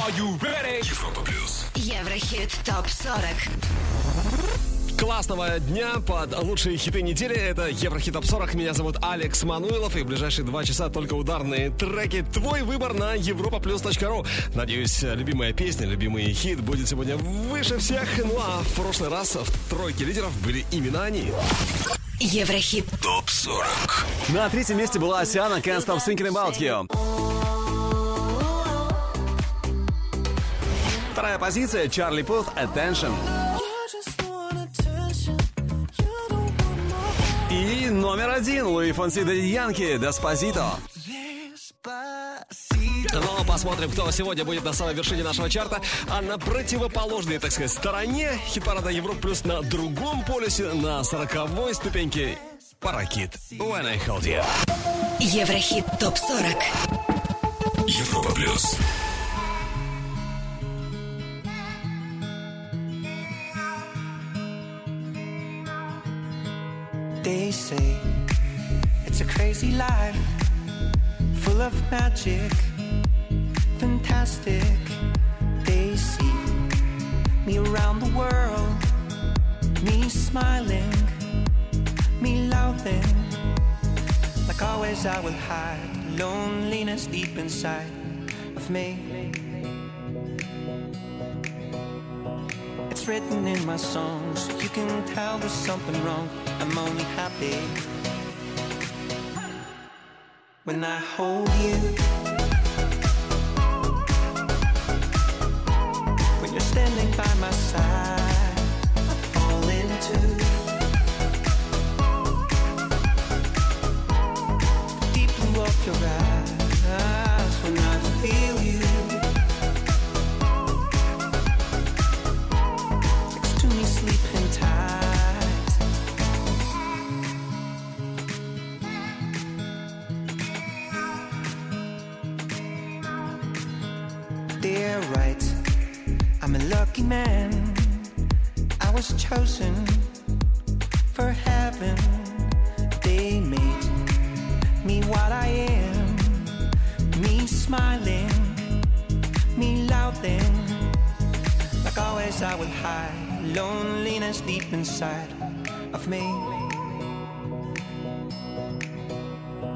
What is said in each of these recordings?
Are you ready? Европа плюс. Еврохит ТОП-40 Классного дня под лучшие хиты недели. Это Еврохит Топ 40. Меня зовут Алекс Мануилов. И в ближайшие два часа только ударные треки. Твой выбор на europaplus.ru. Надеюсь, любимая песня, любимый хит будет сегодня выше всех. Ну а в прошлый раз в тройке лидеров были именно они. Еврохит Топ 40. На третьем месте была Асиана Can't Stop Thinking About You. Вторая позиция Чарли Пут Attention. И номер один Луи Фонси Дади Янки Деспозито. Ну, посмотрим, кто сегодня будет на самой вершине нашего чарта. А на противоположной, так сказать, стороне хит-парада Европа плюс на другом полюсе, на сороковой ступеньке Паракит. When I Hold You. Еврохит ТОП-40 Европа плюс. They say it's a crazy life, full of magic, fantastic. They see me around the world, me smiling, me laughing. Like always, I will hide loneliness deep inside of me. It's written in my songs. You can tell there's something wrong. I'm only happy when I hold you. When you're standing by my side, I fall into the deep blue of your eyes. Chosen for heaven. They made me what I am. Me smiling, me laughing. Like always, I will hide loneliness deep inside of me.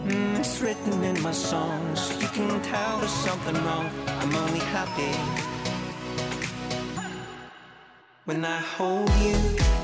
Mm, it's written in my songs. You can tell there's something wrong. I'm only happy when I hold you.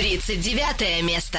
39 место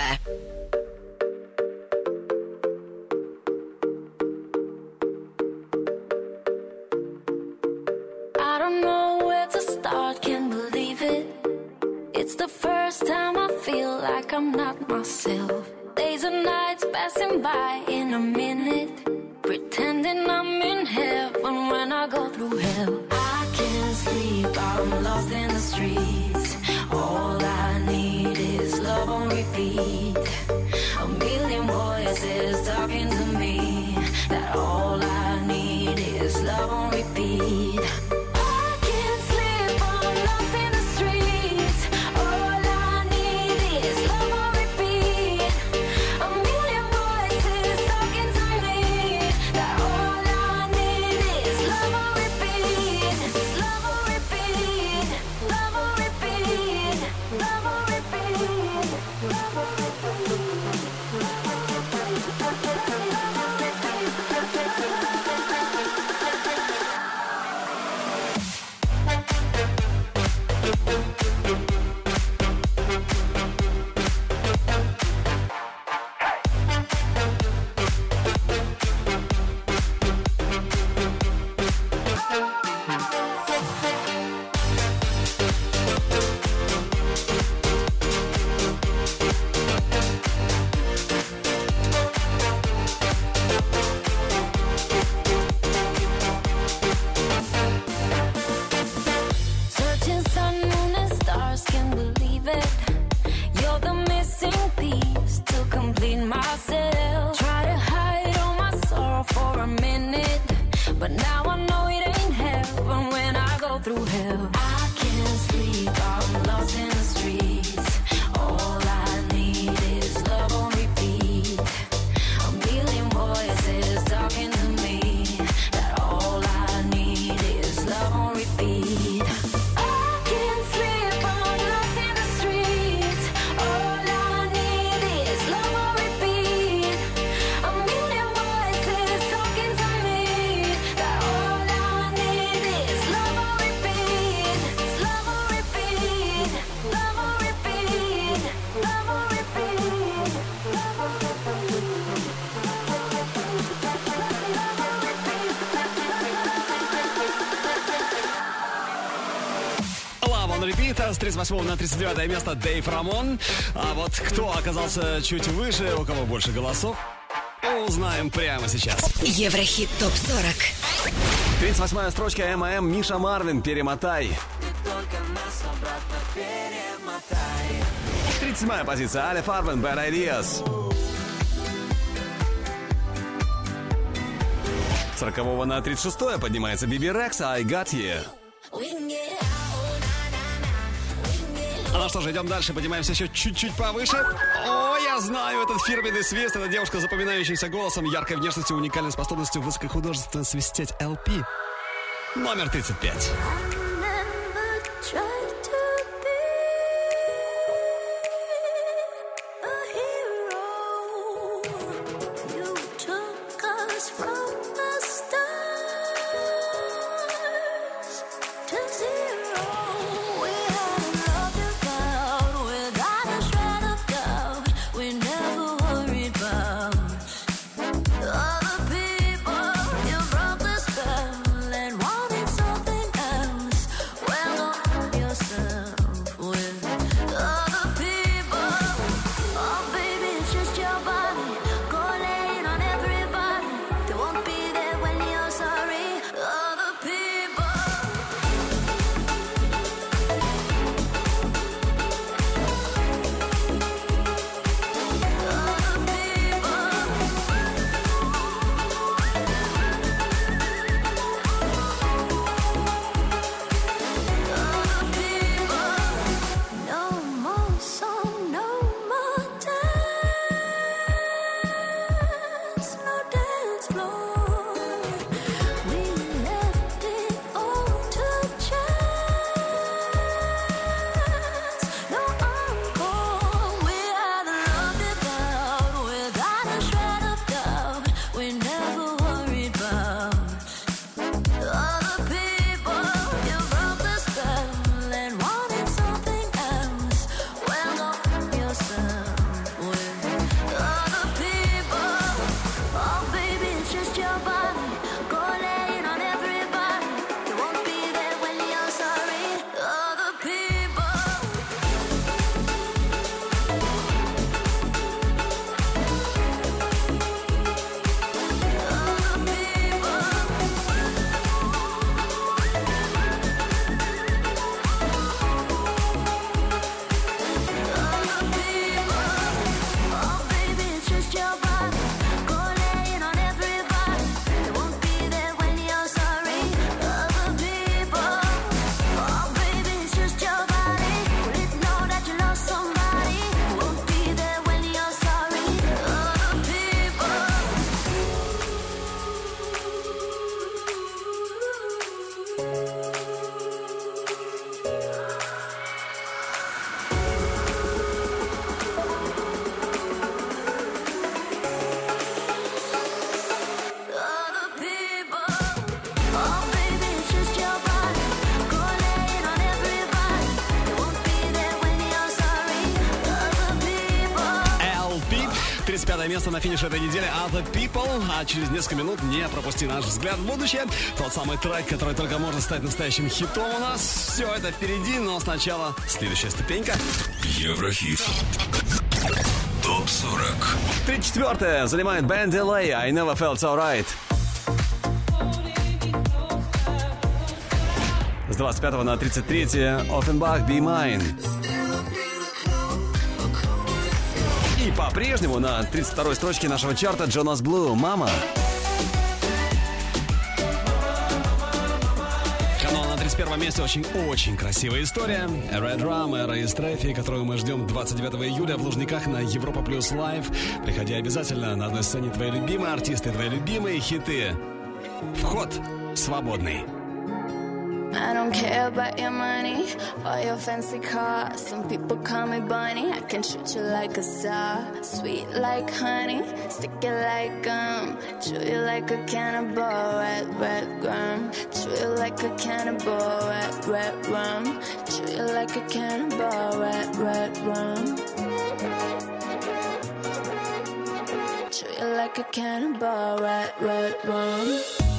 ушел на 39 место Дэйв Рамон. А вот кто оказался чуть выше, у кого больше голосов, узнаем прямо сейчас. Еврохит ТОП-40 38 строчка ММ Миша Марвин «Перемотай». 37 позиция Аля Фарвен «Bad Ideas». 40 на 36 поднимается Биби Рекс «I Got You». что же, идем дальше, поднимаемся еще чуть-чуть повыше. О, я знаю этот фирменный свист. Это девушка с запоминающимся голосом, яркой внешностью, уникальной способностью высокохудожественно свистеть LP. Номер 35. на финише этой недели Other People, а через несколько минут не пропусти наш взгляд в будущее. Тот самый трек, который только может стать настоящим хитом у нас. Все это впереди, но сначала следующая ступенька. Еврохит. Топ 40. 34 занимает Бен Делей, I Never Felt So Right. С 25 на 33 Offenbach Be Mine. По-прежнему на 32-й строчке нашего чарта Джонас Блу «Мама». 31 месте очень-очень красивая история. Red Rum, Эра из Трефи, которую мы ждем 29 июля в Лужниках на Европа Плюс Лайв. Приходи обязательно на одной сцене твои любимые артисты, твои любимые хиты. Вход свободный. I don't care about your money or your fancy car. Some people call me bunny. I can shoot you like a star. Sweet like honey, stick it like gum. Chew you like a cannibal, red, red gum. Chew you like a cannibal, red, red rum. Chew you like a cannibal, red, red rum. Chew you like a cannibal, red, red rum.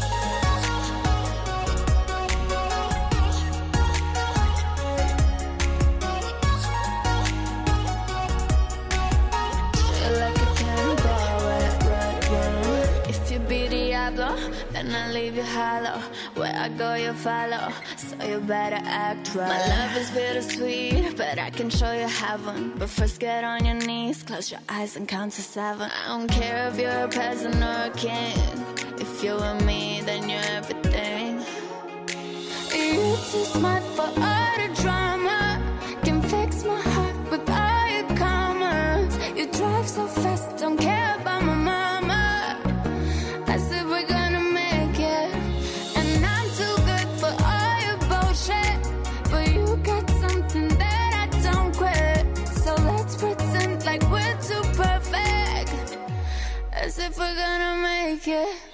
Then I leave you hollow. Where I go, you follow. So you better act right. My love is bittersweet, but I can show you heaven. But first, get on your knees, close your eyes, and count to seven. I don't care if you're a peasant or a king. If you're with me, then you're everything. You're too smart for all the drama. Can fix my heart with all your comments. You drive so fast, yeah.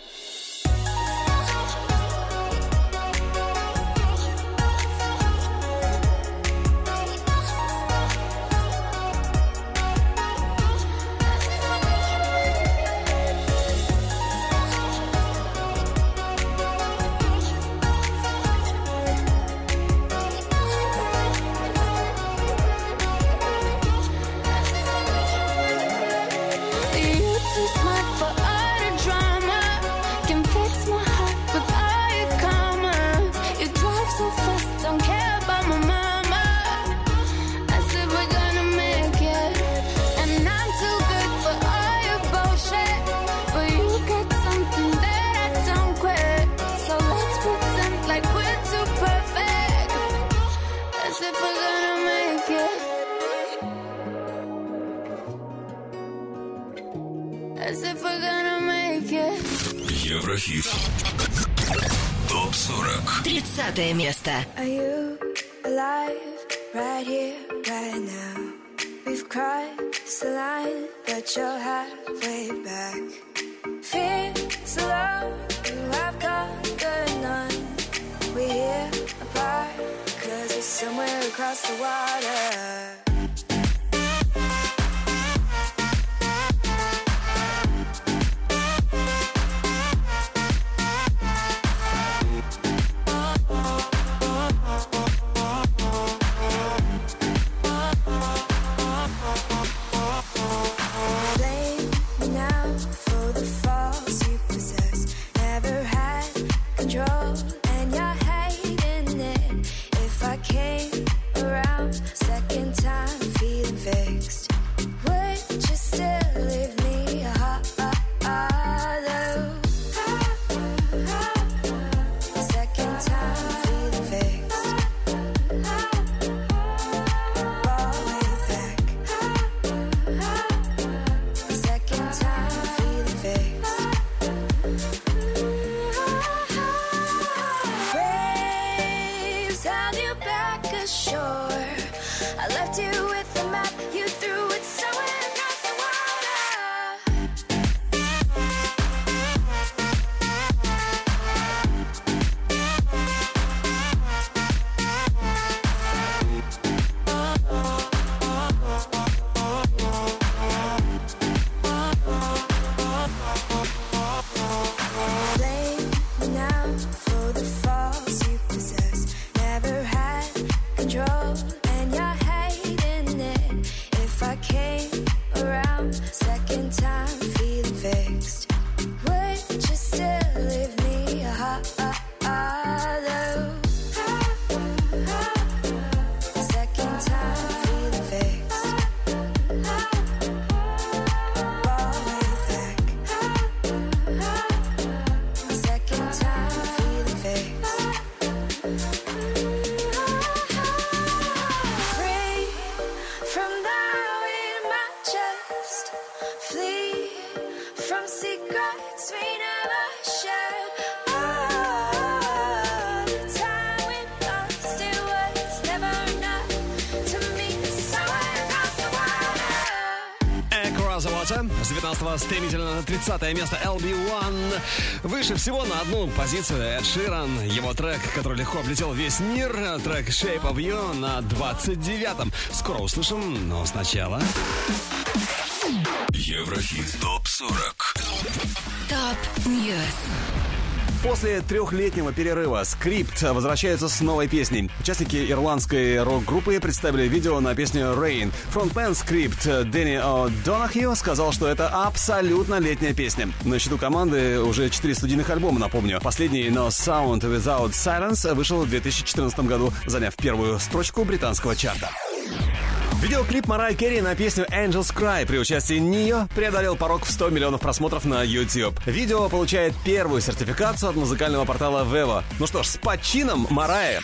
So the. 30 место LB1. Выше всего на одну позицию Эд Ширан. Его трек, который легко облетел весь мир. Трек Shape of You на 29-м. Скоро услышим, но сначала... Еврохит ТОП-40 Top News. После трехлетнего перерыва Скрипт возвращается с новой песней. Участники ирландской рок-группы представили видео на песню Rain. Фронтмен Скрипт Дэнни О'Донахью сказал, что это абсолютно летняя песня. На счету команды уже четыре студийных альбома, напомню. Последний No Sound Without Silence вышел в 2014 году, заняв первую строчку британского чарта. Видеоклип Марай Керри на песню Angels Cry при участии Ne-Yo преодолел порог в 100 миллионов просмотров на YouTube. Видео получает первую сертификацию от музыкального портала Vevo. Ну что ж, с почином Марая!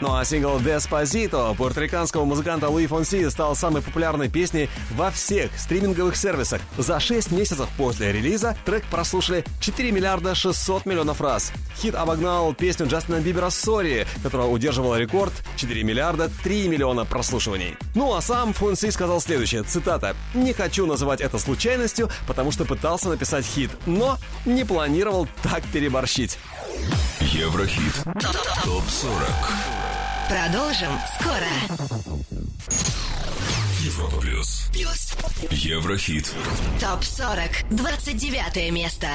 Ну а сингл «Despacito» пуэрториканского музыканта Луи Фонси стал самой популярной песней во всех стриминговых сервисах. За 6 месяцев после релиза трек прослушали 4 миллиарда 600 миллионов раз. Хит обогнал песню Джастина Бибера «Sorry», которая удерживала рекорд 4 миллиарда 3 миллиона прослушиваний. Ну а сам Фонси сказал следующее, цитата, «Не хочу называть это случайностью, потому что пытался написать хит, но не планировал так переборщить». Еврохит ТОП-40 Продолжим скоро. Европа Плюс Плюс. Еврохит Топ 40. 29 место.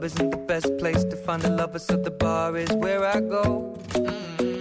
Isn't the best place to find a lover, so the bar is where I go.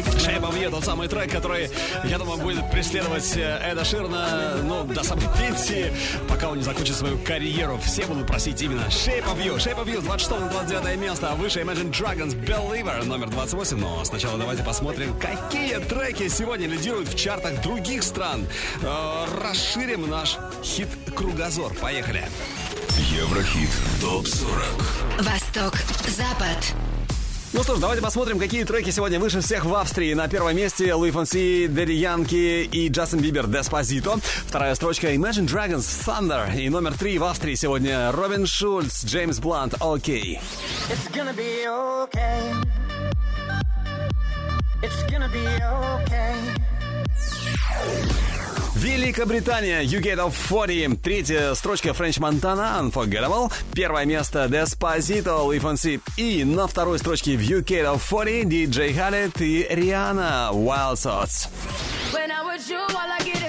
Shape of You, тот самый трек, который, я думаю, будет преследовать э, Эда Ширна, ну, до самой пенсии, пока он не закончит свою карьеру. Все будут просить именно Shape of You. Shape of You, 26 на 29 место, а выше Imagine Dragons Believer, номер 28. Но сначала давайте посмотрим, какие треки сегодня лидируют в чартах других стран. Э, расширим наш хит-кругозор. Поехали. Еврохит ТОП-40 Восток, Запад. Ну что ж, давайте посмотрим, какие треки сегодня выше всех в Австрии. На первом месте Луи Фонси, Дэдди Янки и Джастин Бибер Деспозито. Вторая строчка Imagine Dragons Thunder. И номер три в Австрии сегодня Робин Шульц, Джеймс Блант, Окей. Okay. Великобритания, You Get Off 40. Третья строчка French Montana, Unforgettable. Первое место Despacito, Live on Sea. И на второй строчке в You Get Off 40 DJ Khaled и Rihanna, Wild Thoughts. When I'm with you, all I get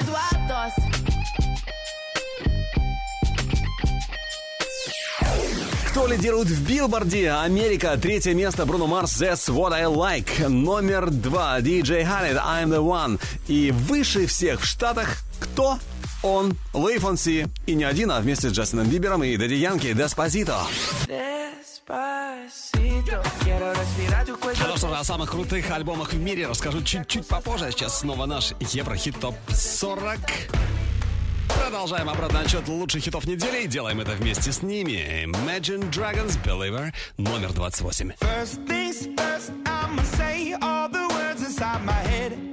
Кто лидирует в билборде? Америка. Третье место Бруно Марс That's What I Like. Номер два DJ Khaled I'm The One. И выше всех в Штатах кто? Он, Лэй Фонси. И не один, а вместе с Джастином Бибером и Дэдди Янки Деспозито. Ну что о самых крутых альбомах в мире расскажу чуть-чуть попозже. А сейчас снова наш Еврохит ТОП 40. Продолжаем обратный отчет лучших хитов недели и делаем это вместе с ними. Imagine Dragons Believer номер 28. First things first, I'ma say all the words inside my head.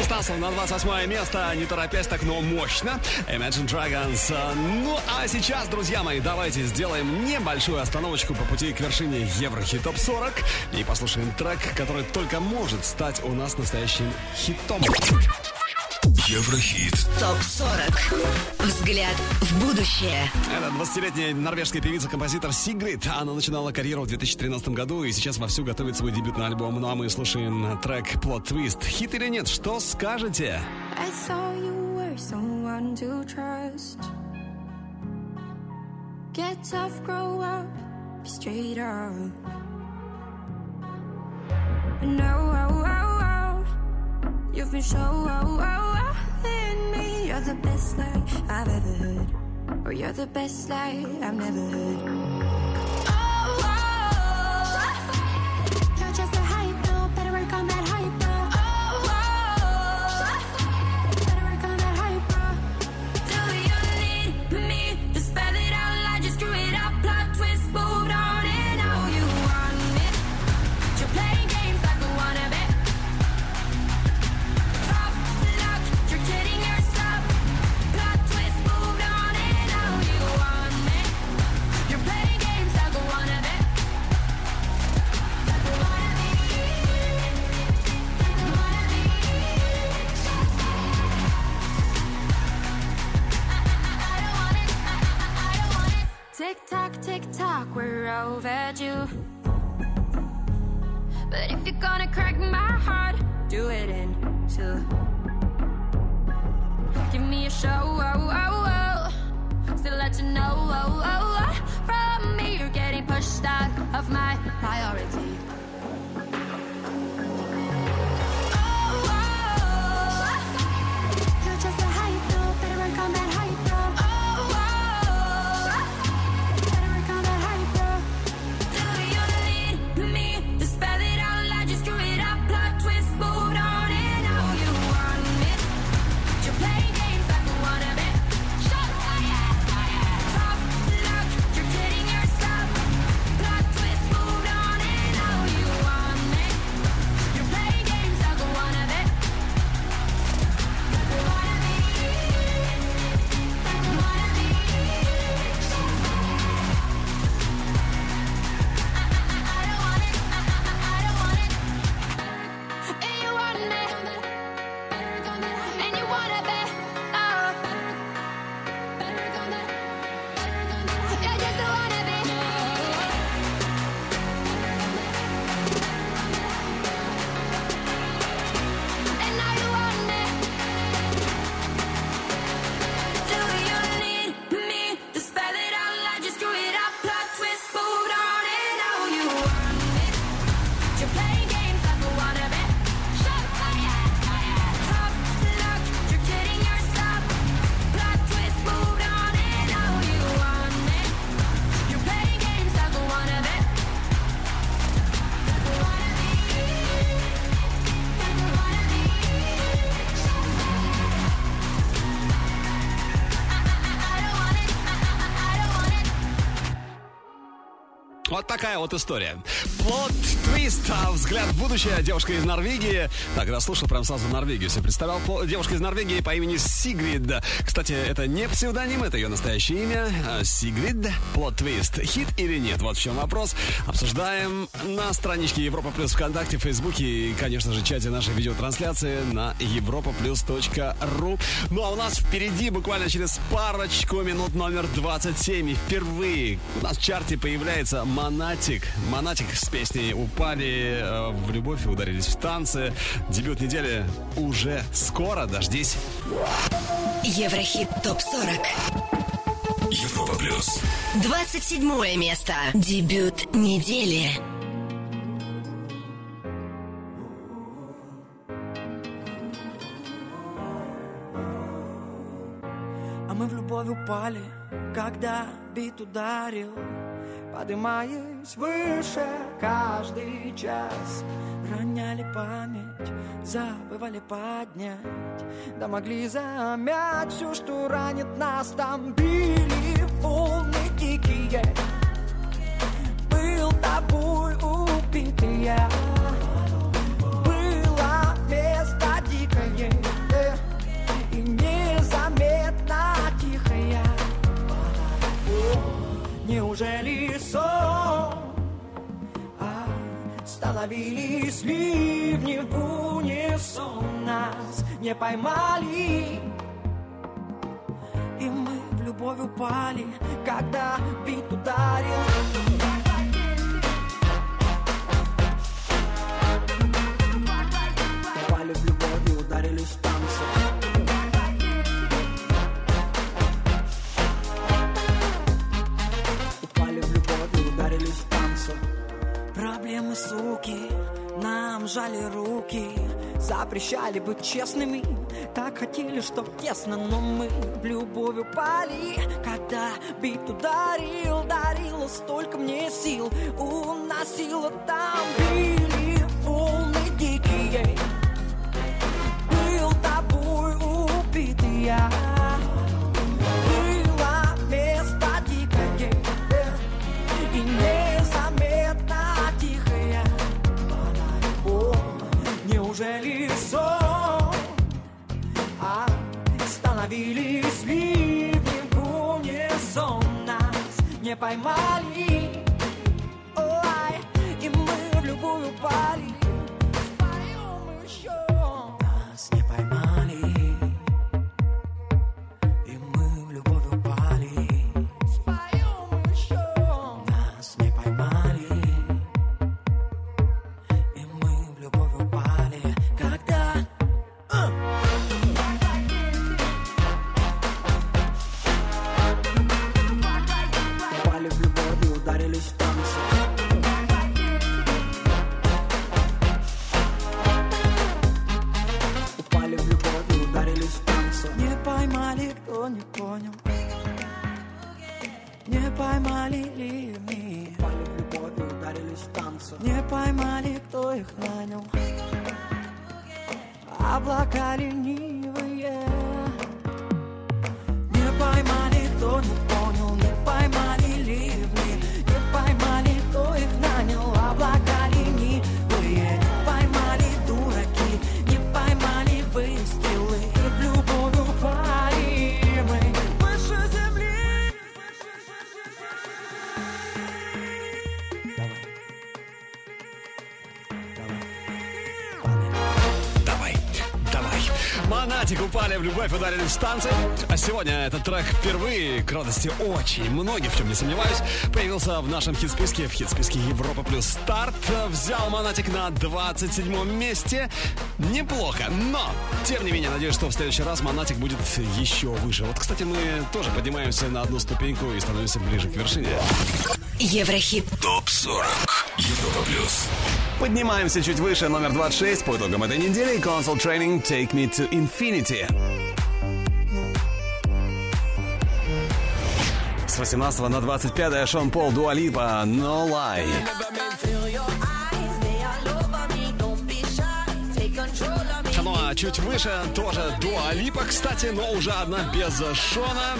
16 на 28 место, не торопясь так, но мощно. Imagine Dragons. Ну, а сейчас, друзья мои, давайте сделаем небольшую остановочку по пути к вершине Еврохит Топ 40 и послушаем трек, который только может стать у нас настоящим хитом. Еврохит. Топ-40. Взгляд в будущее. Это 20-летняя норвежская певица-композитор Сигрид. Она начинала карьеру в 2013 году и сейчас вовсю готовит свой дебютный альбом. Ну а мы слушаем трек Plot Twist. Хит или нет? Что скажете? I saw you were someone to trust. Get tough, grow up, be straight up. No, oh, oh. You've been so oh, oh, oh. me. You're the best lie I've ever heard. Or you're the best lie I've never heard. Tick tock, tick tock, we're overdue. But if you're gonna crack my heart, do it in two. Give me a show, oh, oh, oh. still let you know, oh, oh, oh. from me you're getting pushed out of my priority. Вот история. Плод твист, а взгляд в будущее. Девушка из Норвегии. Так, когда слушал, прям сразу Норвегию себе представлял. Девушка из Норвегии по имени Сигрид. Кстати, это не псевдоним, это ее настоящее имя. А, Сигрид. Плод твист. Хит или нет? Вот в чем вопрос. Обсуждаем на страничке Европа Плюс ВКонтакте, Фейсбуке и, конечно же, чате нашей видеотрансляции на europaplus.ru. Ну а у нас впереди буквально через парочку минут номер 27. И впервые у нас в чарте появляется Монатик. Монатик с песней «Упали э, в любовь и ударились в танцы». Дебют недели уже скоро, дождись. Еврохит ТОП-40. Европа плюс. 27 место. Дебют недели. А мы в любовь упали, когда бит ударил Подымаясь выше каждый час. Роняли память, забывали поднять. Да могли замять все, что ранит нас. Там били волны дикие. Был тобой убитый Было место дикое. И незаметно тихое. Неужели сон? А становились ливни в унисон Нас не поймали И мы в любовь упали Когда бит ударил Упали Проблемы, суки, нам жали руки Запрещали быть честными Так хотели, чтоб тесно Но мы в любовь упали. Когда бит ударил Дарило столько мне сил Уносило там Били волны дикие. Был тобой убитый я становились ливни в унисон Нас не поймали Ой, и мы в любую упали Вновь ударили в станции. А сегодня этот трек впервые, к радости очень многих, в чем не сомневаюсь, появился в нашем хит-списке, в хит-списке Европа Плюс Старт. Взял Монатик на 27 месте. Неплохо, но, тем не менее, надеюсь, что в следующий раз Монатик будет еще выше. Вот, кстати, мы тоже поднимаемся на одну ступеньку и становимся ближе к вершине. Еврохит. Топ-40. Европа Плюс. Поднимаемся чуть выше, номер 26 по итогам этой недели. Console Training Take Me to Infinity. 18 на 25 Шон Пол Дуалипа No Lie. Ну а чуть выше тоже Дуалипа, кстати, но уже одна без Шона.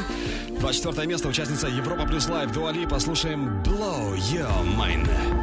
24 место участница Европа Плюс Лайв Дуалипа. Слушаем Blow Your Mind.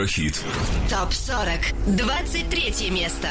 Еврохит. Топ 40. 23 место.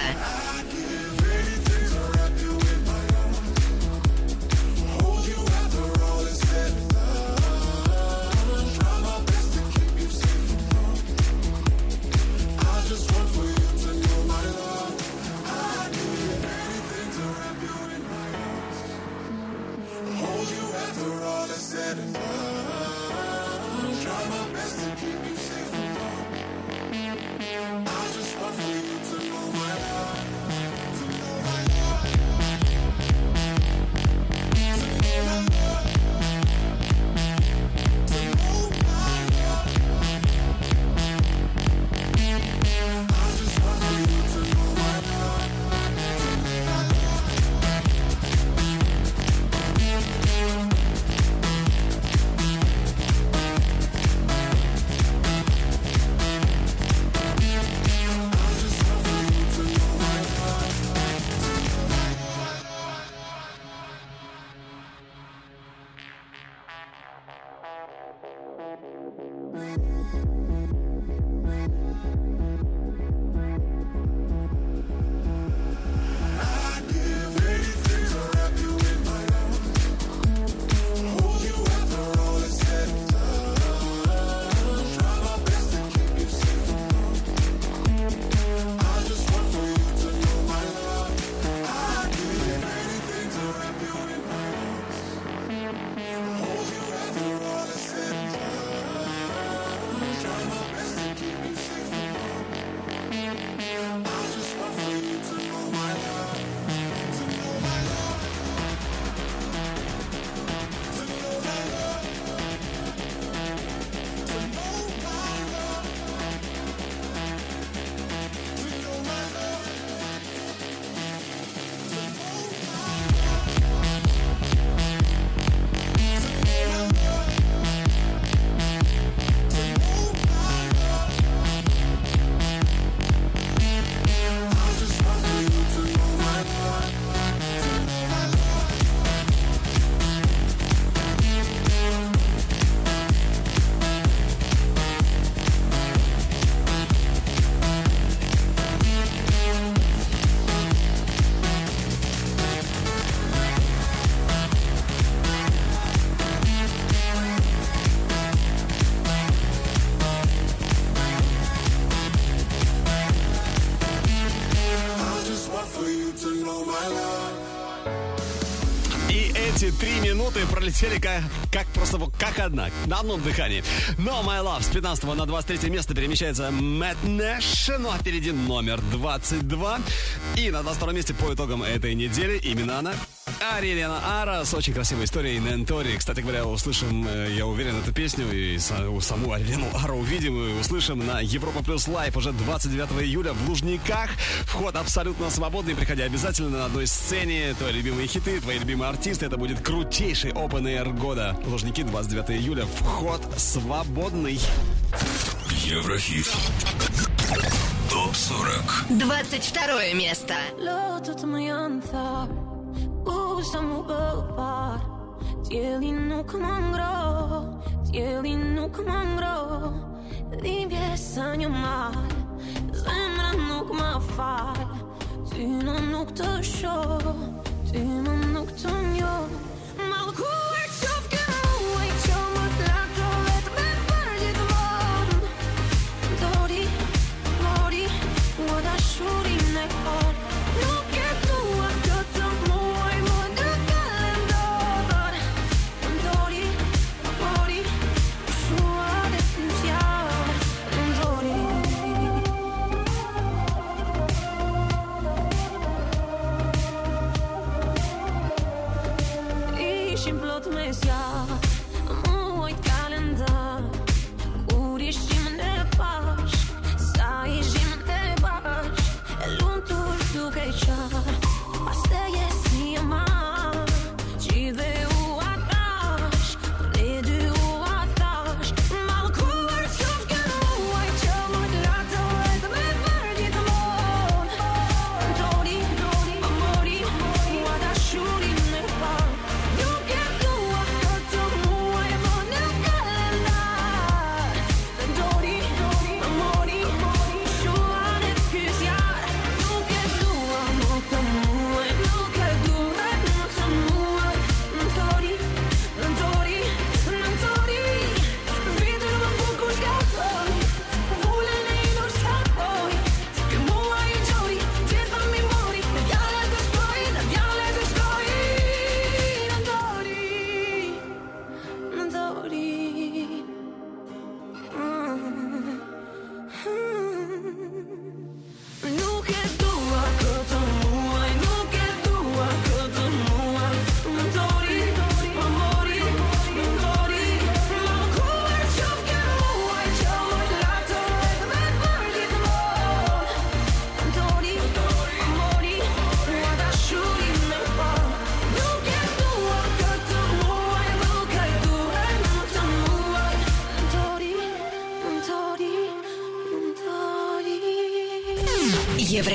Минуты пролетели как, как просто как одна, на одном дыхании. Know My Love с 15 на 23 место перемещается Мэтт Нэш, ну а впереди номер 22. И на 22 месте по итогам этой недели именно она. Арилена Ара с очень красивой историей Nëntori. Кстати говоря, услышим, э, я уверен, эту песню и са- саму Арилену Ару увидим и услышим на Европа Плюс Live уже 29 июля в Лужниках. Вход абсолютно свободный. Приходи обязательно на одной сцене. Твои любимые хиты, твои любимые артисты. Это будет крутейший Open Air года. Лужники 29 июля. Вход свободный. Еврохит. Топ 40. 22 место. Antar Osam och bövar Dieli nuk më ngro Dieli nuk më ngro. Dhimbje sa një mal Zemra nuk më fal Ty në nuk të shoh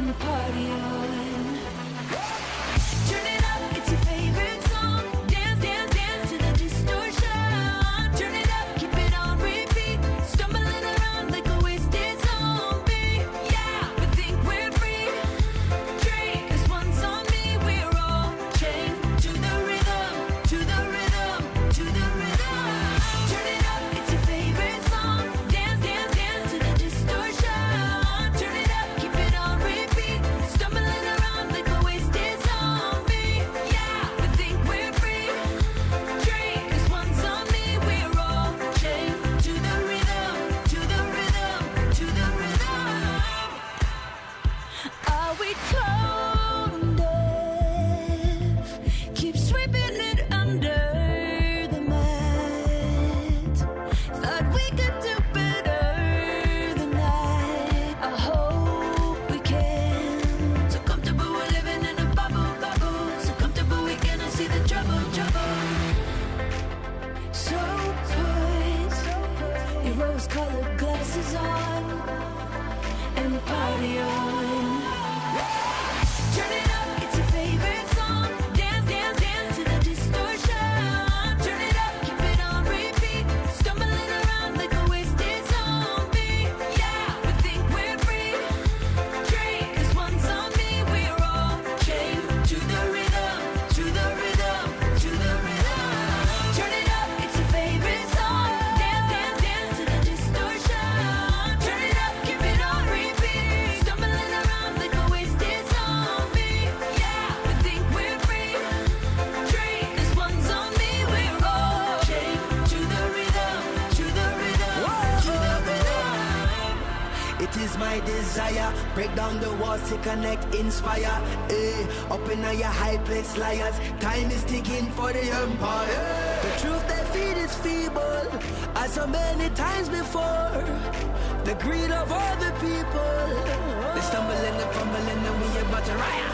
In the party. inspire. Eh, up in your high place liars. Time is ticking for the empire. The truth they feed is feeble, as so many times before. The greed of all the people. They stumble and they fumble and we about to riot.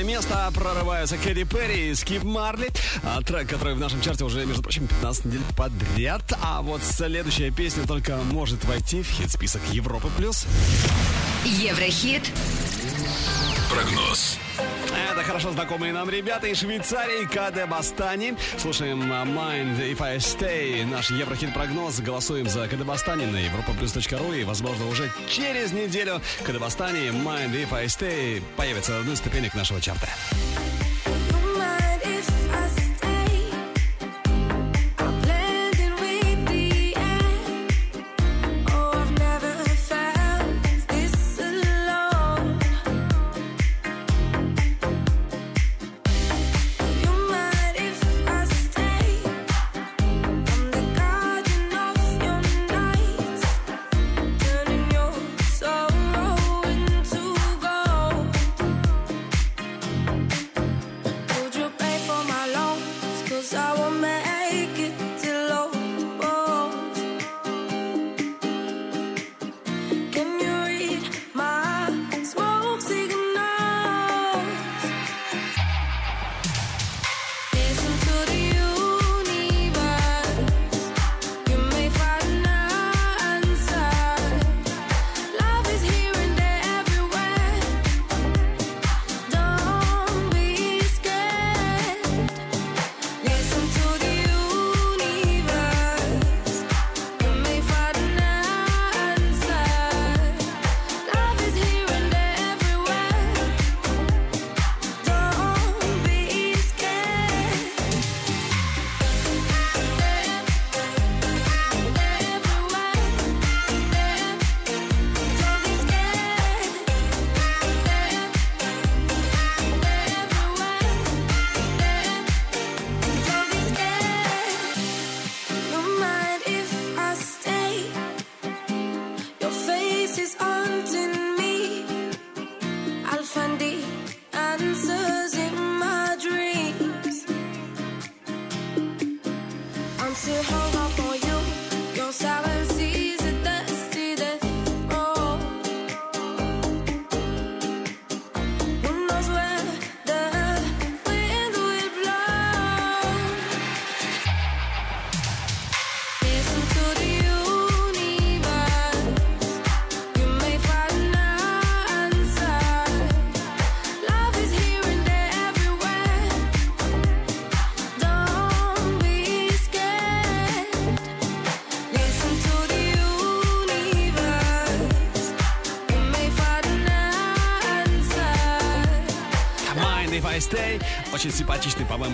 первое место а прорываются Кэрри Перри и Скип Марли. А трек, который в нашем чарте уже, между прочим, 15 недель подряд. А вот следующая песня только может войти в хит-список Европы+. плюс. Еврохит. Прогноз хорошо знакомые нам ребята из Швейцарии, КД Бастани. Слушаем а, Mind If I Stay, наш Еврохит-прогноз. Голосуем за КД Бастани на europaplus.ru и, возможно, уже через неделю КД Бастани Mind If I Stay появится на одной ступенек нашего чарта.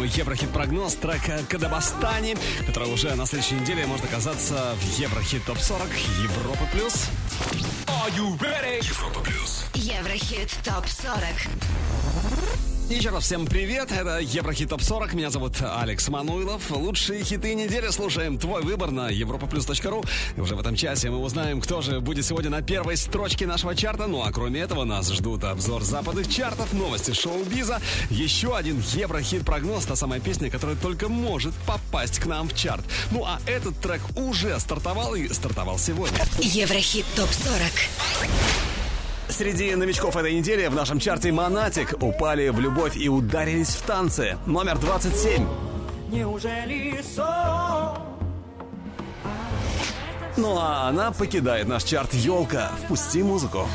Симпатичный, по-моему, Еврохит-прогноз. Трек Кадабастани, который уже на следующей неделе может оказаться в Еврохит ТОП-40 Европа+. плюс. Are you ready? Европа плюс. Еврохит ТОП-40. Еще раз всем привет, это Еврохит Топ 40, меня зовут Алекс Мануилов. Лучшие хиты недели слушаем твой выбор на europaplus.ru. Уже в этом часе мы узнаем, кто же будет сегодня на первой строчке нашего чарта. Ну а кроме этого нас ждут обзор западных чартов, новости шоу-биза, еще один Еврохит-прогноз, та самая песня, которая только может попасть к нам в чарт. Ну а этот трек уже стартовал и стартовал сегодня. Еврохит ТОП-40. Среди новичков этой недели в нашем чарте «Монатик» упали в любовь и ударились в танцы. Номер 27. Неужели сон? Ну а она покидает наш чарт «Елка». Впусти музыку.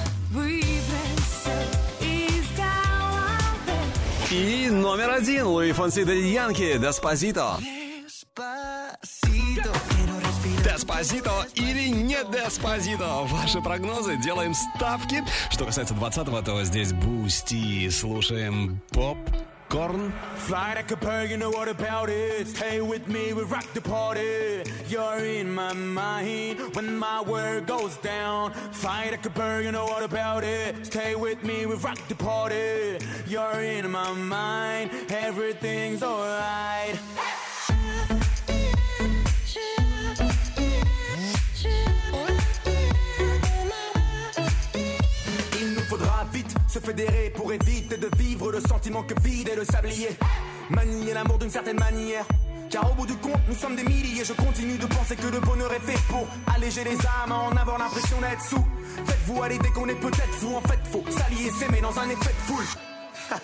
И номер один. Луи Фонси, Daddy Yankee. «Despacito». Despacito или не Despacito? Ваши прогнозы, делаем ставки. Что касается 20-го, то здесь Boostee. Слушаем Pop Corn. Fly like a bird, you know what about it? Stay with me, we rock the party. You're in my mind when my word goes down. Fly like a bird, you know what about it? Stay with me, we rock the party. You're in my mind, everything's alright. Il se fédérer pour éviter de vivre le sentiment que vide est le sablier. Manier l'amour d'une certaine manière. Car au bout du compte, nous sommes des milliers. Je continue de penser que le bonheur est fait pour alléger les âmes, en avoir l'impression d'être sous. Faites-vous à l'idée qu'on est peut-être fou. En fait, faut s'allier, s'aimer dans un effet de foule.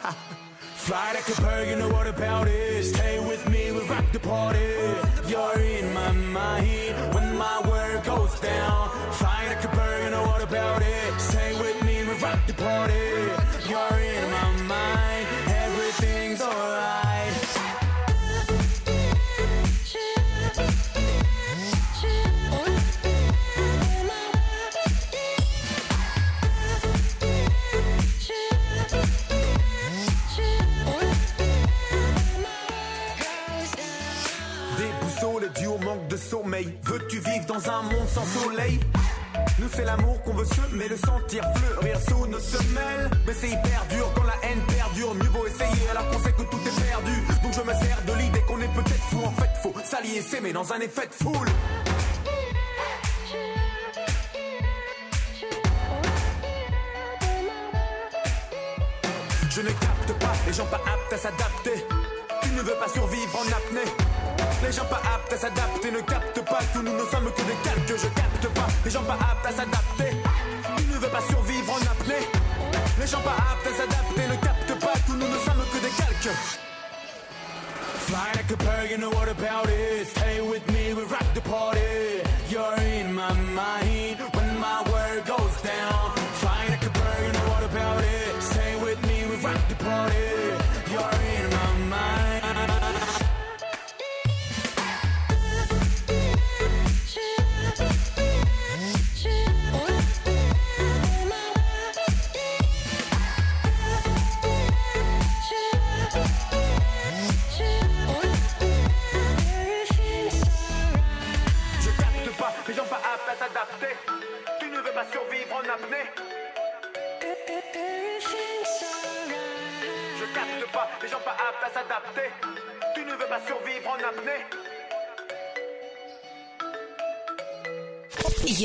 Fly like a bird, you know what about it. Stay with me, we rock the party. You're in my mind when my word goes down. Fly like a bird, you know what about it. Des boussoles, le duo manque de sommeil. Veux-tu vivre dans un monde sans soleil? Nous c'est l'amour qu'on veut semer, le sentir fleurir sous nos semelles. Mais c'est hyper dur quand la haine perdure. Mieux vaut essayer alors qu'on sait que tout est perdu. Donc je me sers de l'idée qu'on est peut-être fou. En fait, faut s'allier, s'aimer dans un effet de foule. Je ne capte pas les gens pas aptes à s'adapter. Tu ne veux pas survivre en apnée. Les gens pas aptes à s'adapter ne captent pas que nous ne sommes que des calques. Je capte pas les gens pas aptes à s'adapter. Tu ne veux pas survivre en apnée. Les gens pas aptes à s'adapter ne captent pas que nous ne sommes que des calques. Fly like a bird, you know what about it. Stay with me, we rock the party. You're in my mind when my word goes down.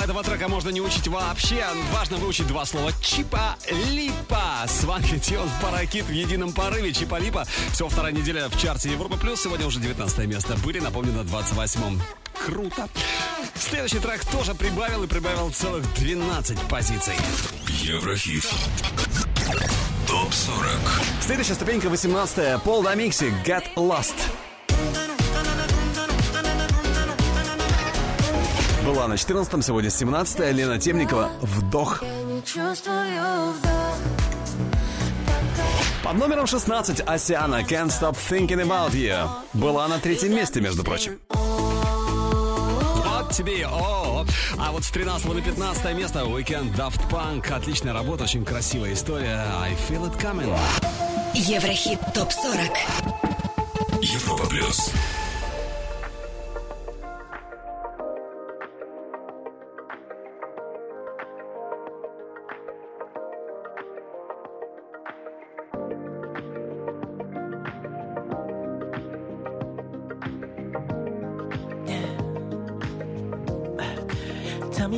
Слова этого трека можно не учить вообще. Важно выучить два слова. Чипа-липа. Сванки Тион Паракит в едином порыве. Чипа-липа. Всего вторая неделя в чарте Европа Плюс. Сегодня уже 19 место. Были, напомню, на 28-м. Круто. Следующий трек тоже прибавил и прибавил целых 12 позиций. Еврохит. Топ 40. Следующая ступенька 18-я. Пол Домикси. Get Lost. Была на 14-м, сегодня 17-я. Лена Темникова. Вдох. Не чувствую вдох. Под номером 16 Асиана Can't Stop Thinking About You. Была на третьем месте, между прочим. Вот тебе о. А вот с 13 на 15 место Weekend Daft Punk. Отличная работа, очень красивая история. I feel it coming. Еврохит ТОП-40. Европа Плюс.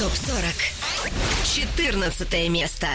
ТОП-40. 14 место.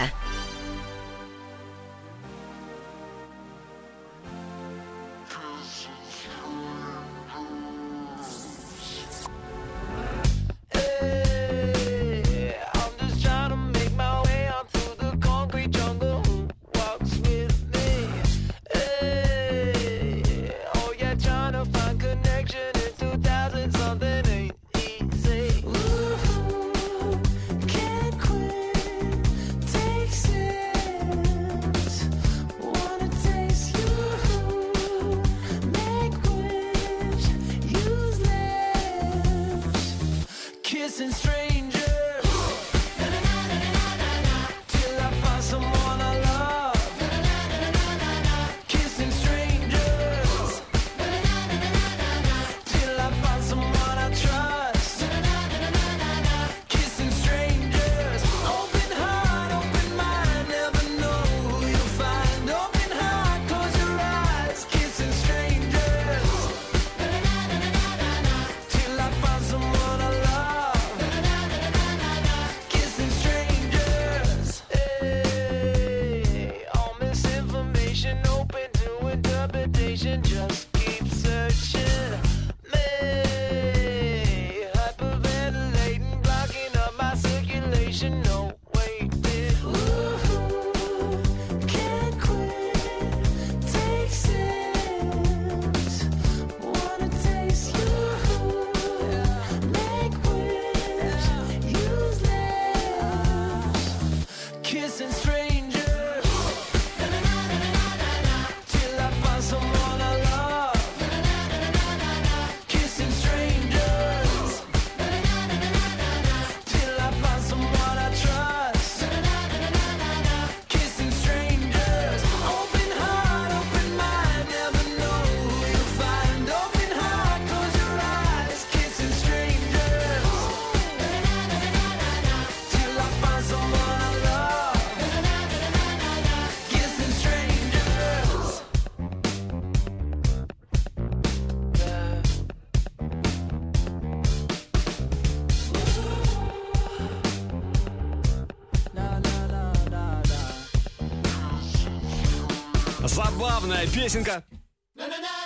Песенка.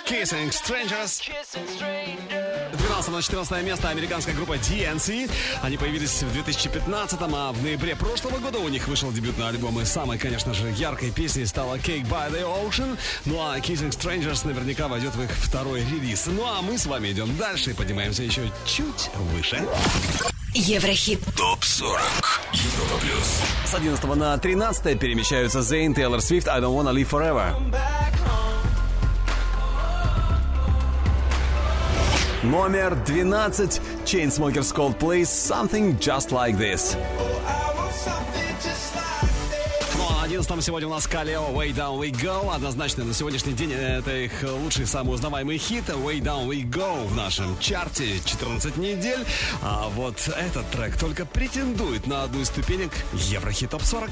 Kissing Strangers. Kissing strangers. 12 на 14 место американская группа DNC. Они появились в 2015 а в ноябре прошлого года у них вышел дебютный альбом. И самой, конечно же, яркой песней стала Cake by the Ocean. Ну а Kissing Strangers наверняка войдет в их второй релиз. Ну а мы с вами идем дальше и поднимаемся еще чуть выше. Еврохит. ТОП-40. Европа плюс. С 11 на 13 перемещаются Зейн, Тейлор Свифт, I Don't Wanna Live Forever. Номер 12. Chainsmokers Coldplay Something Just Like This. Ну а 11 сегодня у нас Калео Way Down We Go. Однозначно на сегодняшний день это их лучший, самый узнаваемый хит. Way Down We Go в нашем чарте 14 недель. А вот этот трек только претендует на одну из ступенек Еврохит Топ 40.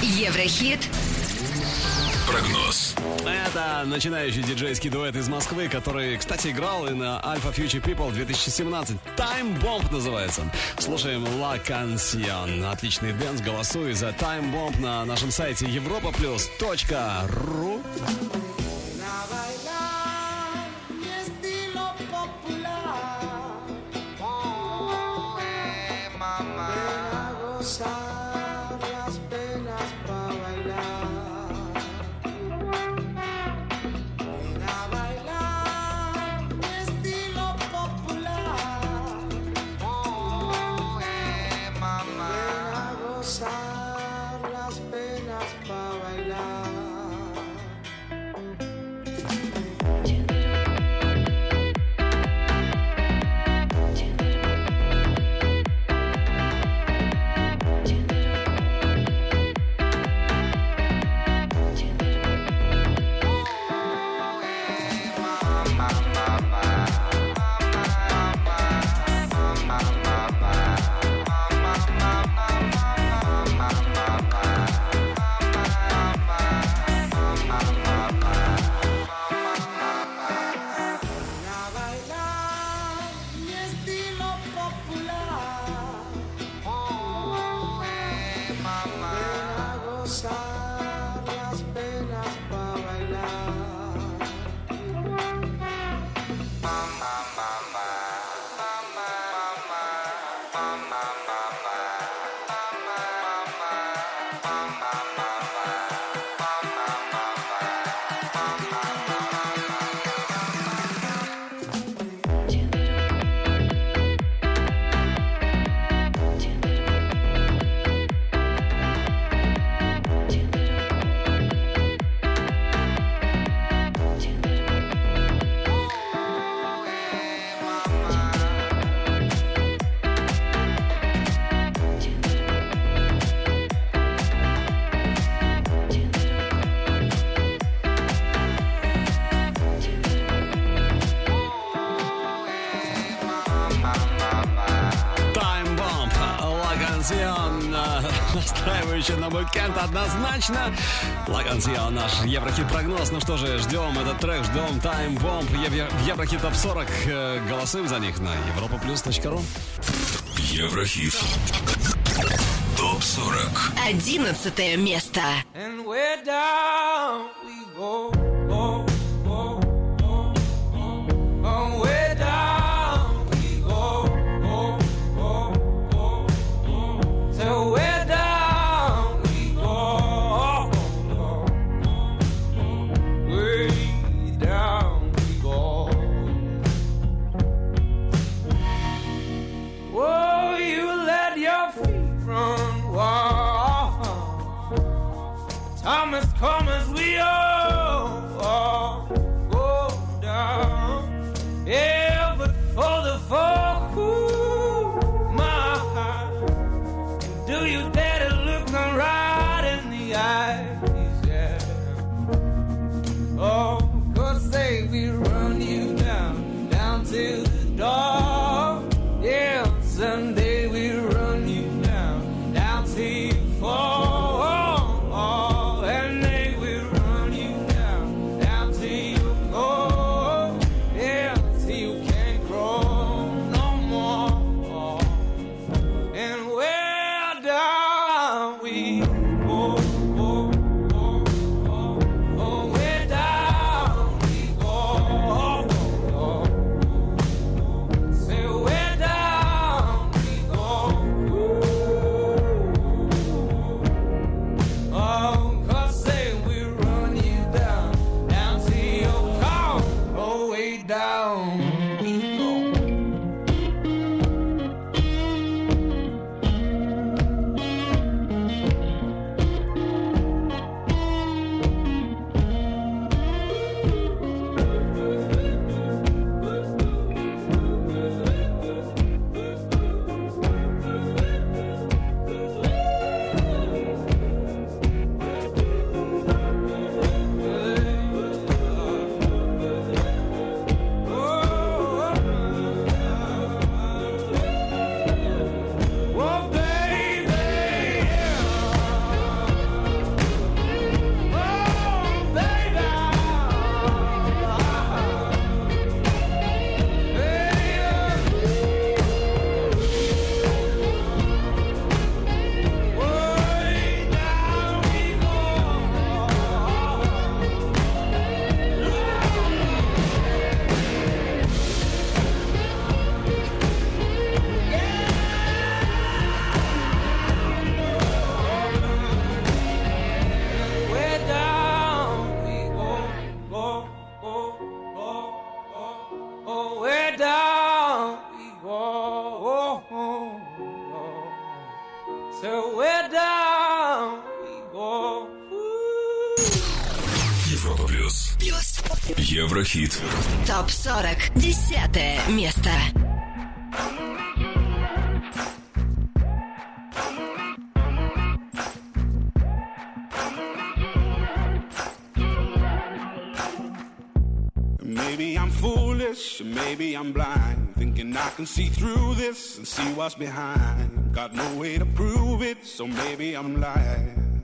Еврохит. Прогноз. Это начинающий диджейский дуэт из Москвы, который, кстати, играл и на Alpha Future People 2017. Time Bomb называется. Слушаем La Canción. Отличный dance. Голосуй за Time Bomb на нашем сайте europaplus.ru однозначно. Лаган наш Еврохит-прогноз. Ну что же, ждем этот трек, ждем Time Bomb в Еврохит Топ 40. Э, Голосуем за них на europaplus.ru. Еврохит. Топ 40. Одиннадцатое место. And we're down Еврохит. Топ 40. Десятое место. Maybe I'm foolish, maybe I'm blind, thinking I can see through this and see what's behind. Got no way to prove it, so maybe I'm lying.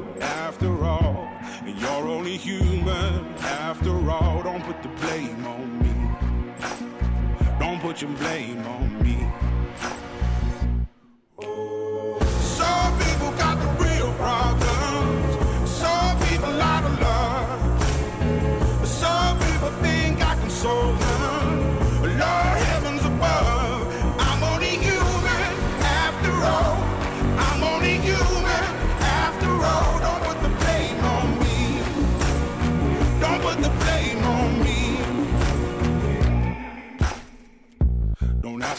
And you're only human after all. Don't put the blame on me. Don't put your blame on me. Some people got the real problems. Some people of love. Some people think I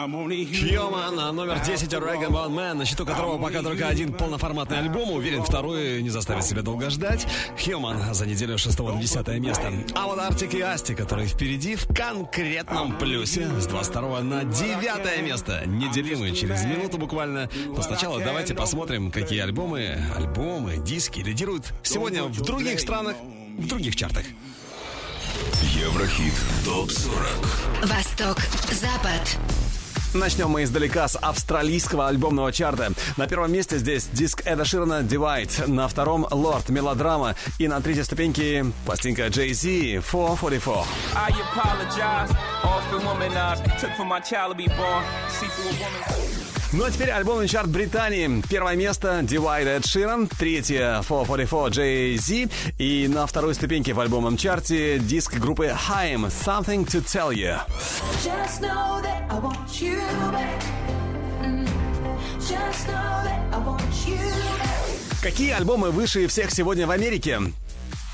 Хьюман, номер 10 Dragon Ball Man, на счету которого пока только один полноформатный альбом. Уверен, второй не заставит себя долго ждать. Хьюман за неделю 6 на 10 место. А вот Артик и Асти, которые впереди в конкретном плюсе. С 22 на 9 место. Неделимые через минуту буквально. Но сначала давайте посмотрим, какие альбомы, альбомы, диски лидируют сегодня в других странах, в других чартах. Еврохит ТОП-40 Восток, Запад. Начнем мы издалека с австралийского альбомного чарта. На первом месте здесь диск Эда Ширана «Divide», на втором «Лорд» «Мелодрама» и на третьей ступеньке пластинка Jay-Z «444». I Ну а теперь альбомный чарт Британии. Первое место Divide Эд Ширан, третье 444 Jay-Z и на второй ступеньке в альбомном чарте диск группы Haim «Something to Tell You». Just know that I want you back. Mm. Just know that I want you back. Какие альбомы выше всех сегодня в Америке?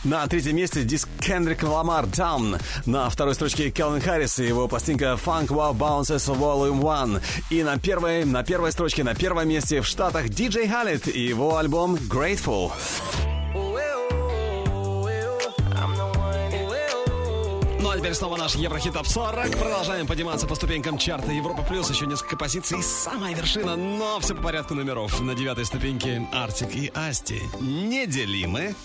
На третьем месте диск Кендрик Ламар «Down». На второй строчке Келвин Харрис и его пластинка Funk Wow Bounces Volume 1. И на первой, на первой строчке, на первом месте в Штатах Диджей Халлет и его альбом «Grateful». Ну а теперь снова наш Еврохит Топ 40. Продолжаем подниматься по ступенькам чарта Европа Плюс. Еще несколько позиций. Самая вершина, но все по порядку номеров. На девятой ступеньке Артик и Асти. Неделимы.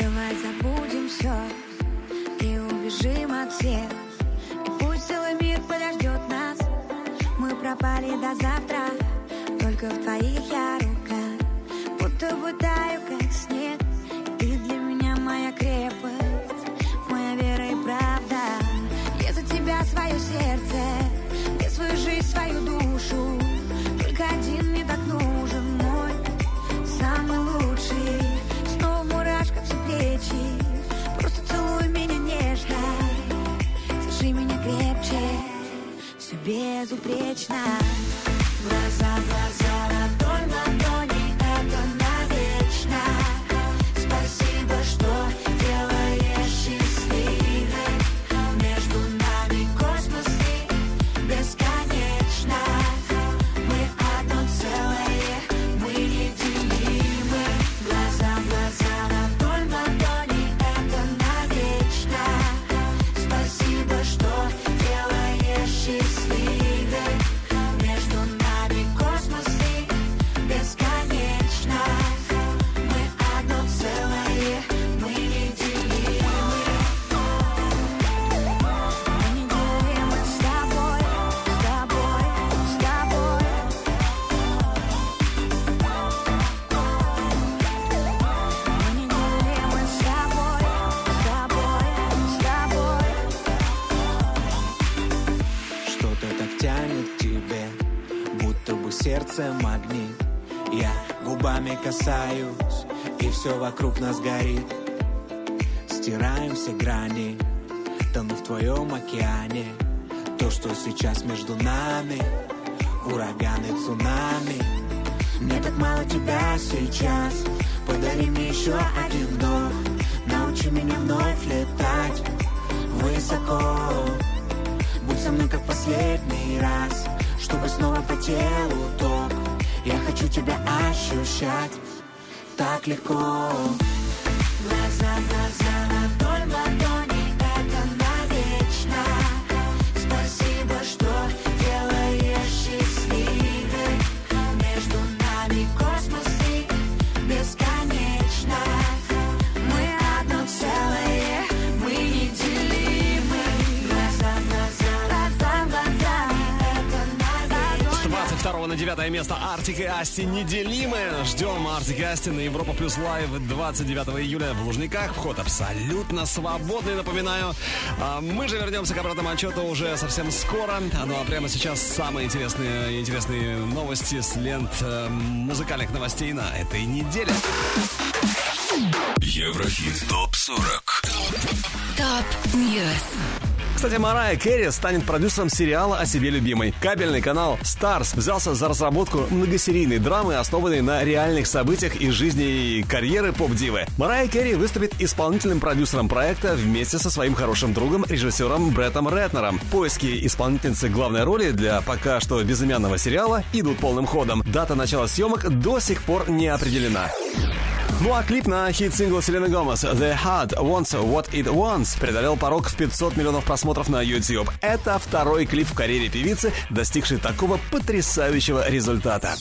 Давай забудем все и убежим от всех. И пусть целый мир подождет нас. Мы пропали до завтра, только в твоих я рука. Будто бы таю, как снег. И ты для меня моя крепость, моя вера и правда. Я за тебя свое сердце, я свою жизнь, свою душу. Безупречно. Все вокруг нас горит. Стираем все грани, тону в твоем океане. То, что сейчас между нами, ураганы, цунами. Мне так мало тебя сейчас, подари мне еще один вдох. Научи меня вновь летать высоко. Будь со мной как последний раз Чтобы снова по телу ток Я хочу тебя ощущать ощущать так 22 на 9 место Артик и Асти неделимы. Ждем Артик и Асти на Европа Плюс Live 29 июля в Лужниках. Вход абсолютно свободный, напоминаю. А Мы же вернемся к обратному отсчету уже совсем скоро. Ну а прямо сейчас самые интересные, интересные новости с лент э, музыкальных новостей на этой неделе. Еврохит ТОП-40 Top News. Кстати, Марая Керри станет продюсером сериала о себе любимой. Кабельный канал Starz взялся за разработку многосерийной драмы, основанной на реальных событиях из жизни и карьеры поп-дивы. Марая Керри выступит исполнительным продюсером проекта вместе со своим хорошим другом, режиссером Бреттом Ретнером. Поиски исполнительницы главной роли для пока что безымянного сериала идут полным ходом. Дата начала съемок до сих пор не определена. Ну а клип на хит-сингл Селены Гомес «The Heart Wants What It Wants» преодолел порог в 500 миллионов просмотров на YouTube. Это второй клип в карьере певицы, достигший такого потрясающего результата.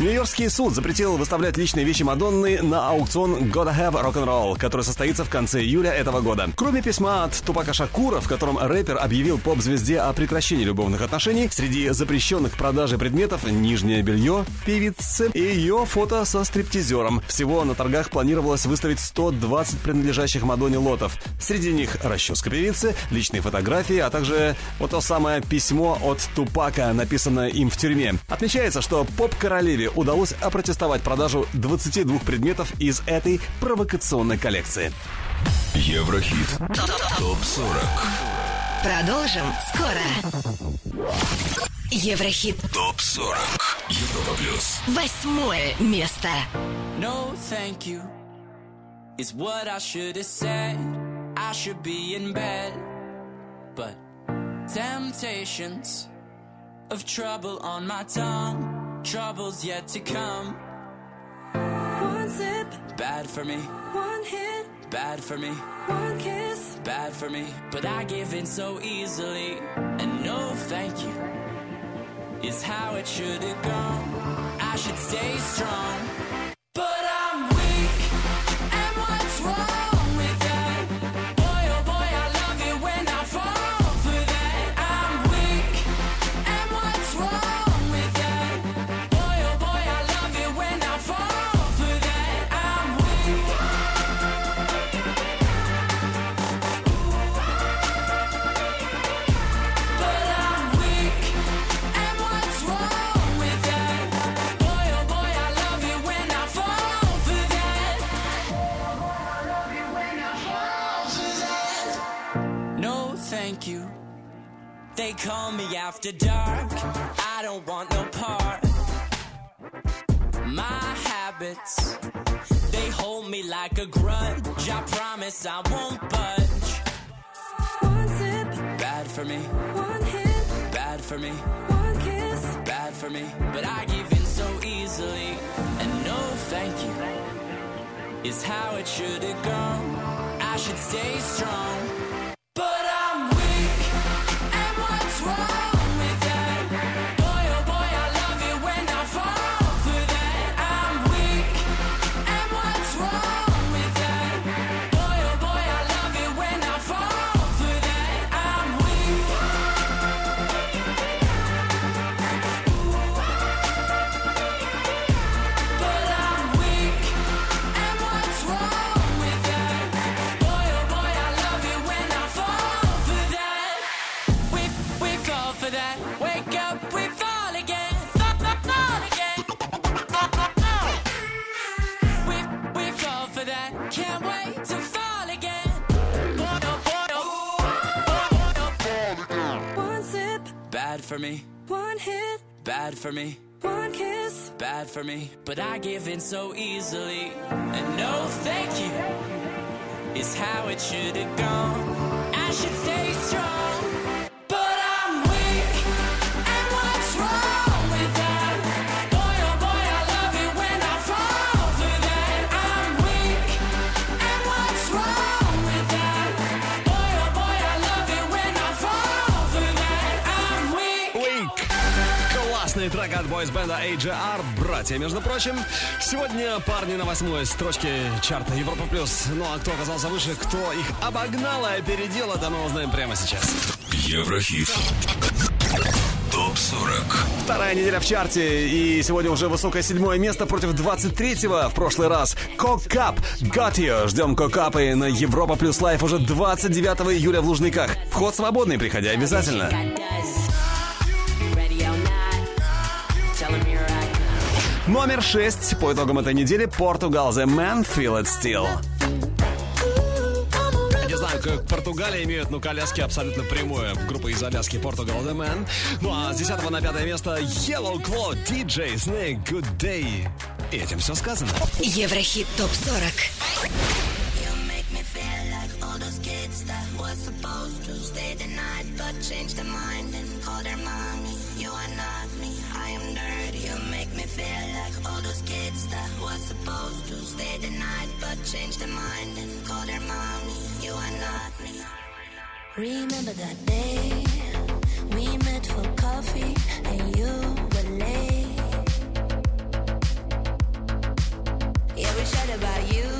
Нью-Йоркский суд запретил выставлять личные вещи Мадонны на аукцион Gotta Have Rock'n'Roll, который состоится в конце июля этого года. Кроме письма от Тупака Шакура, в котором рэпер объявил поп-звезде о прекращении любовных отношений, среди запрещенных к продаже предметов нижнее белье, певицы и ее фото со стриптизером. Всего на торгах планировалось выставить 120 принадлежащих Мадонне лотов. Среди них расческа певицы, личные фотографии, а также вот то самое письмо от Тупака, написанное им в тюрьме. Отмечается, что поп-королеве удалось опротестовать продажу 22 предметов из этой провокационной коллекции. Еврохит ТОП-40 Продолжим скоро. Еврохит. ТОП-40 Европа Плюс Восьмое место. No, thank you. Is what I should have said. I should be in bed. But temptations of trouble on my tongue. Troubles yet to come. One sip, Bad for me, one hit, bad for me, one kiss. bad for me. But I give in so easily. And no, thank you. Is how it should have gone. I should stay strong. They call me after dark. I don't want no part. My habits, they hold me like a grudge. I promise I won't budge. One sip, Bad for me, one hit, bad for me, one kiss. bad for me. But I give in so easily. And no, thank you is how it should have gone. I should stay strong. But I'm for me, one kiss. bad for me. But I give in so easily. And no, thank you is how it should have gone. I should stay strong. От бойс-бенда AJR, братья, между прочим. Сегодня парни на восьмой строчке чарта Европа+. плюс. Ну а кто оказался выше, кто их обогнал и опередил, это мы узнаем прямо сейчас. Еврохит. Топ 40. Вторая неделя в чарте, и сегодня уже высокое седьмое место против 23-го в прошлый раз. Кокап, Got You. Ждем Кокапы на Европа Плюс Live уже 29 июля в Лужниках. Вход свободный, приходи обязательно. Номер 6 по итогам этой недели Португал The Man Feel It Still. Не знаю, как Португалия имеют, но коляски абсолютно прямое. Группа из Аляски Portugal The Man. Ну а с 10 на 5 место Yellow Claw, DJ Snake, Good Day. И этим все сказано. Еврохит ТОП-40. Changed their mind and call their mommy. You are not me. Remember that day we met for coffee and you were late. Yeah, we chat about you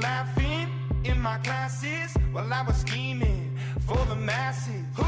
laughing in my classes while I was scheming for the masses.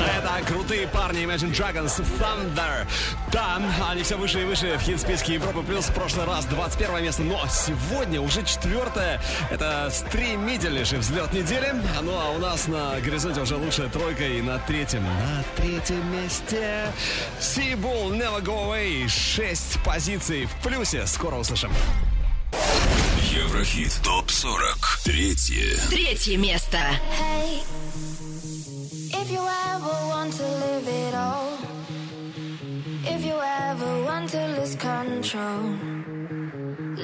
Это крутые парни Imagine Dragons Thunder. Да, они все выше и выше в хит-списке Европы Плюс. В прошлый раз 21 место, но сегодня уже четвертое. Это стремительнейший взлет недели. Ну а у нас на горизонте уже лучшая тройка и на третьем, на третьем месте Seabull Never Go Away. Шесть позиций в плюсе. Скоро услышим. Еврохит ТОП-40. Третье. Третье место. Hey, if you ever want to live it all, if you ever want to lose control,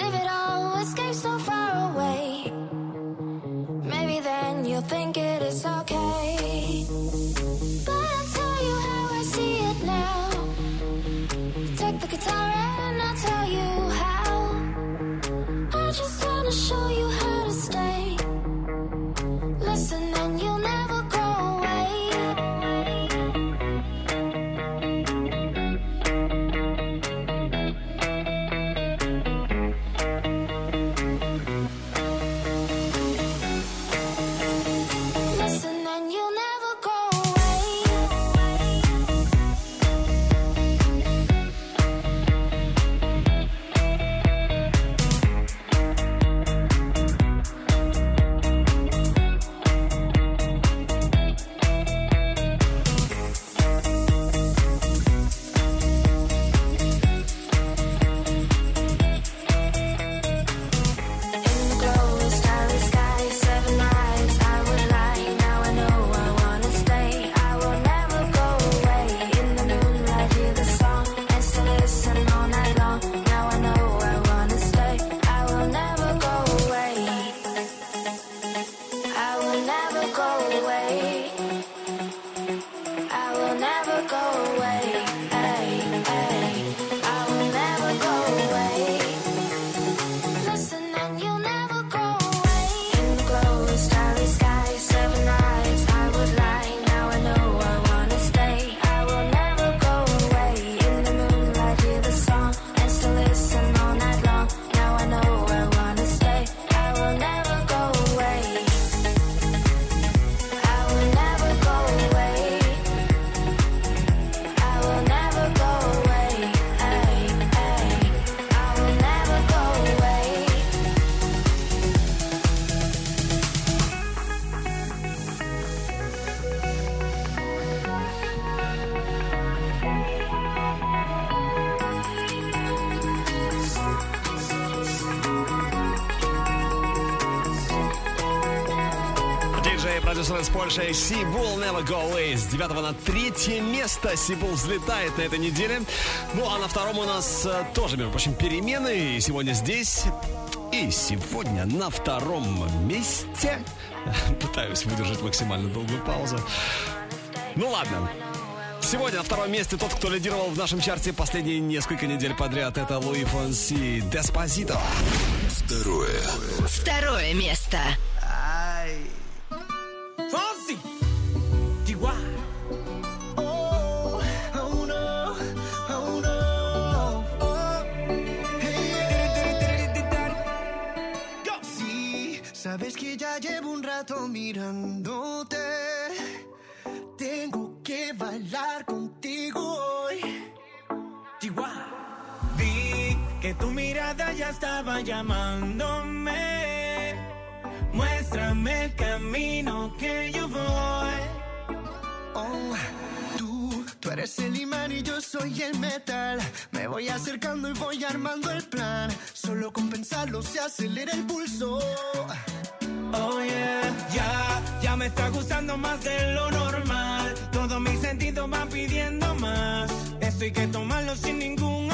live it all, escape so far away. Maybe then you'll think it is okay. But I'll tell you how I see it now. Take the guitar and I'll tell you how. I just wanna show you Польши Сибул Never Go Away. С 9 на третье место Сибул взлетает на этой неделе. Ну а на втором у нас э, тоже, между прочим, перемены. И сегодня здесь И сегодня на втором месте... Пытаюсь выдержать максимально долгую паузу. Ну ладно. Сегодня на втором месте тот, кто лидировал в нашем чарте последние несколько недель подряд. Это Луи Фонси Деспозито. Второе. Второе место. Que tomarlo sin ningún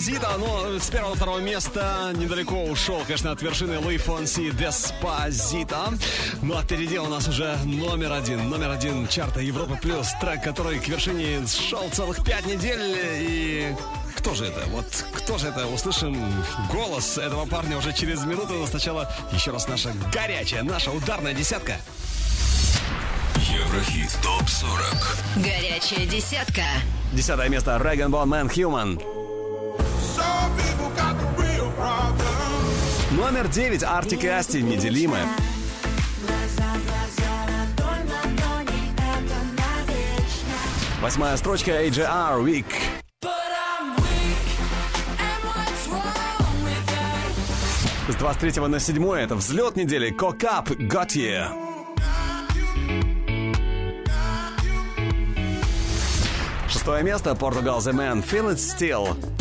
Деспозито, ну, с первого второго места недалеко ушел, конечно, от вершины Луи Фонси Деспозито. Ну, а впереди у нас уже номер один, номер один чарта Европы Плюс, трек, который к вершине шел целых пять недель, и... Кто же это? Вот кто же это? Услышим голос этого парня уже через минуту, но сначала еще раз наша горячая, наша ударная десятка. Еврохит ТОП-40 Горячая десятка. Десятое место Rag'n'Bone Man Human. Номер девять Артик и Асти неделимы. Восьмая строчка AJR Weak. С 23 на 7 это взлет недели Кокап Got You. Шестое место Португал The Man Feel It Still.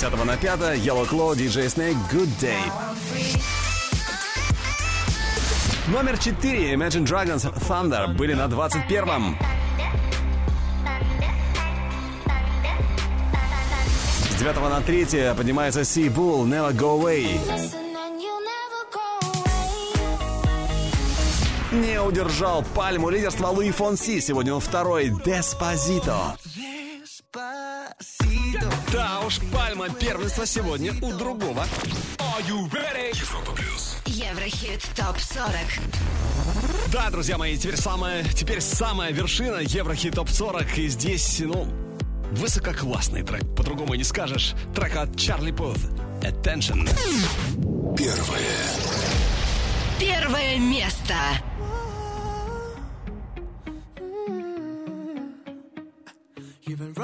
10 на 5 Yellow Claw DJ Snake Good Day. Номер 4 Imagine Dragons Thunder были на 21-м. С 9 на 3 поднимается Sea Bull Never Go Away. Не удержал пальму лидерства Луи Фонси. Сегодня он второй. Деспозито. Да уж, пальма первенства сегодня у другого. Европа Плюс. Еврохит ТОП-40. Да, друзья мои, теперь самая, теперь самая вершина Еврохит Топ 40. И здесь, ну, высококлассный трек. По-другому не скажешь. Трек от Чарли Пут. Attention. Первое. Первое место.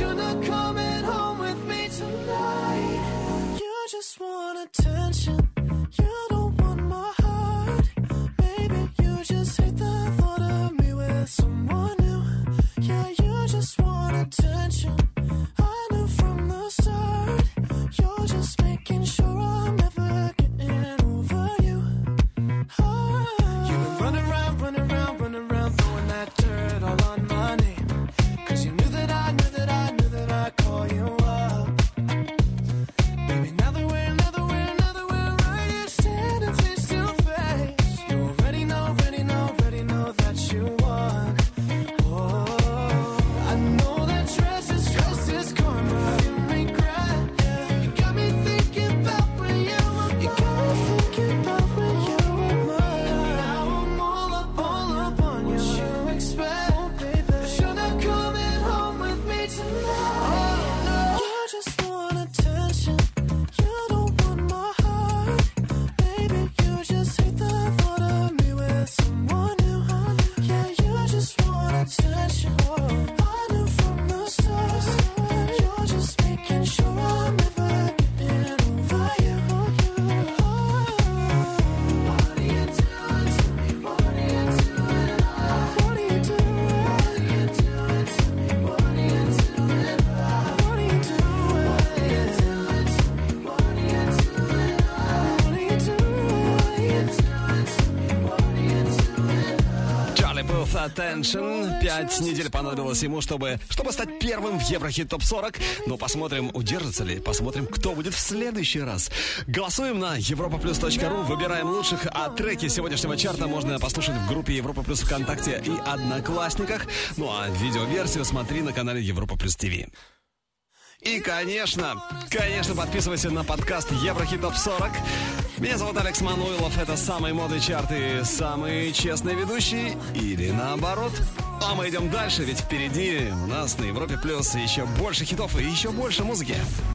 you're not coming home with me tonight. You just want attention. You don't want my heart. Maybe you just hate the thought of me with someone new. Yeah, you just want attention. I knew from the start. Attention. Пять недель понадобилось ему, чтобы, чтобы стать первым в Еврохит Топ 40. Но посмотрим, удержится ли. Посмотрим, кто будет в следующий раз. Голосуем на europaplus.ru, выбираем лучших, а треки сегодняшнего чарта можно послушать в группе Европа Плюс ВКонтакте и Одноклассниках. Ну а видеоверсию смотри на канале Европа Плюс ТВ. И, конечно, конечно, подписывайся на подкаст Еврохит Топ 40. Меня зовут Алекс Мануилов. Это самый модный чарт и самый честный ведущий. Или наоборот. А мы идем дальше, ведь впереди у нас на Европе Плюс еще больше хитов и еще больше музыки.